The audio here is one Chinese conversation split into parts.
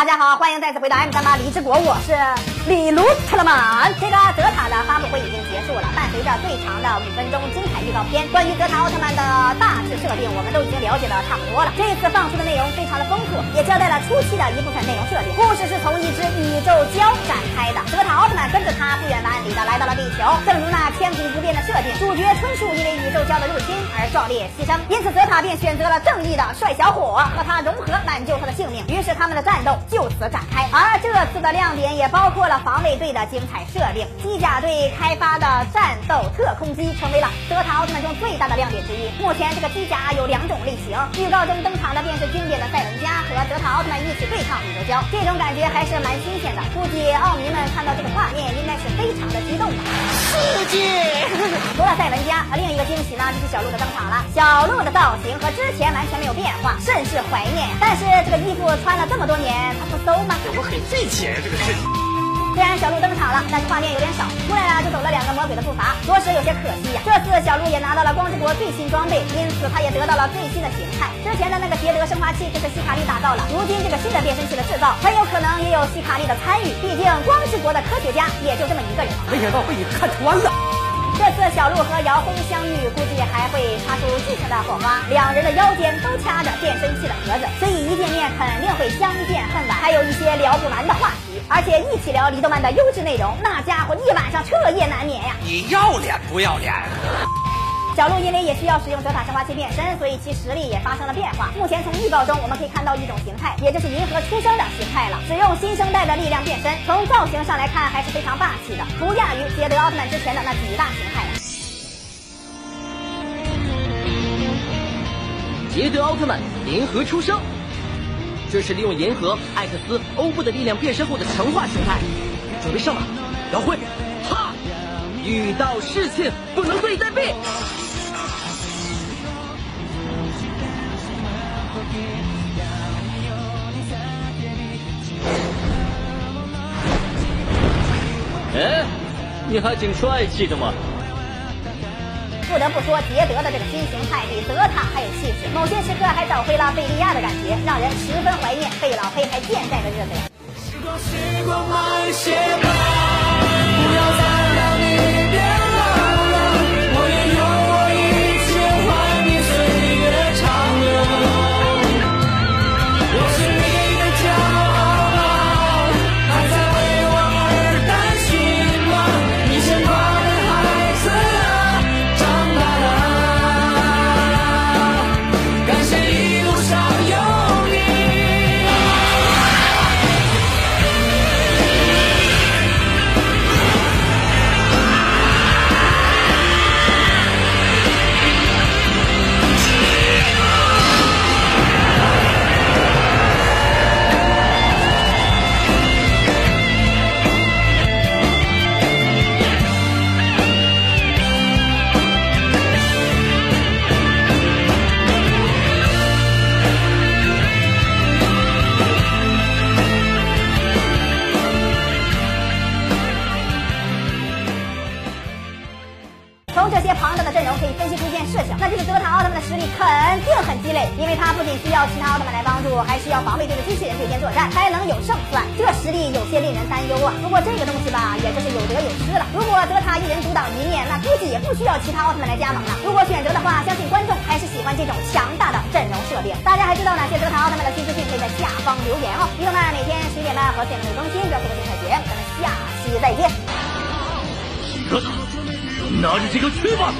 大家好，欢迎再次回到 M 三八李之国，我是李卢特勒曼。这个泽塔的发布会已经结束了，伴随着最长的五分钟精彩预告片，关于泽塔奥特曼的大致设定，我们都已经了解的差不多了。这次放出的内容非常的丰富，也交代了初期的一部分内容设定。故事是从一只宇宙蛟展开的，泽塔奥特曼跟着他不远万里的来到了地球。正如那千古不变的设定，主角春树因为宇宙蛟的入侵而壮烈牺牲，因此泽塔便选择了正义的帅小伙和他融合，挽救他的性命。于是他们的战斗。就此展开，而这次的亮点也包括了防卫队的精彩设定。机甲队开发的战斗特空机成为了德塔奥特曼中最大的亮点之一。目前这个机甲有两种类型，预告中登场的便是经典的赛文加和德塔奥特曼一起对抗宇宙蛟，这种感觉还是蛮新鲜的。估计奥迷们看到这个画面应该是非常的激动吧。世界，除了赛文加，另一个惊喜呢就是小鹿的登场了。小鹿的造型和之前完全没有变化，甚是怀念呀。但是这个衣服穿了这么多年。它不馊吗？我很费解呀，这个事。虽然小鹿登场了，但是画面有点少，出来了就走了两个魔鬼的步伐，着实有些可惜呀。这次小鹿也拿到了光之国最新装备，因此他也得到了最新的形态。之前的那个捷德升华器就是希卡利打造了，如今这个新的变身器的制造很有可能也有希卡利的参与，毕竟光之国的科学家也就这么一个人。没想到被你看穿了。这次小鹿和姚红相遇，估计还会擦出激情的火花。两人的腰间都掐着变身器的盒子，所以一见面肯定会相见恨晚，还有一些聊不完的话题。而且一起聊李动漫的优质内容，那家伙一晚上彻夜难眠呀！你要脸不要脸？小鹿因为也需要使用泽塔升华器变身，所以其实力也发生了变化。目前从预告中我们可以看到一种形态，也就是银河出生的形态了。使用新生代的力量变身，从造型上来看还是非常霸气的，不亚于捷德奥特曼之前的那几大形态了。捷德奥特曼银河出生，这是利用银河艾克斯欧布的力量变身后的强化形态。准备上吧，姚辉，哈！遇到事情不能坐以待毙哎，你还挺帅气的嘛！不得不说，杰德的这个新形态比德塔还有气势，某些时刻还找回了贝利亚的感觉，让人十分怀念贝老黑还健在的日子呀。时光，时光慢些吧，可以分析出一件事情那这个德塔奥特曼的实力肯定很鸡肋因为他不仅需要其他奥特曼来帮助，还需要防卫队的机器人对天作战，才能有胜算。这实力有些令人担忧啊！不过这个东西吧，也就是有得有失了。如果德塔一人独挡一面，那估计也不需要其他奥特曼来加盟了。如果选择的话，相信观众还是喜欢这种强大的阵容设定。大家还知道哪些德塔奥特曼的新资讯？可以在下方留言哦。移动漫每天十一点半和四点会更新，不要错过精彩节目。咱们下期再见。德塔，拿着这个去吧。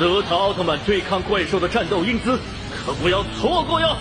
泽塔奥特曼对抗怪兽的战斗英姿，可不要错过哟！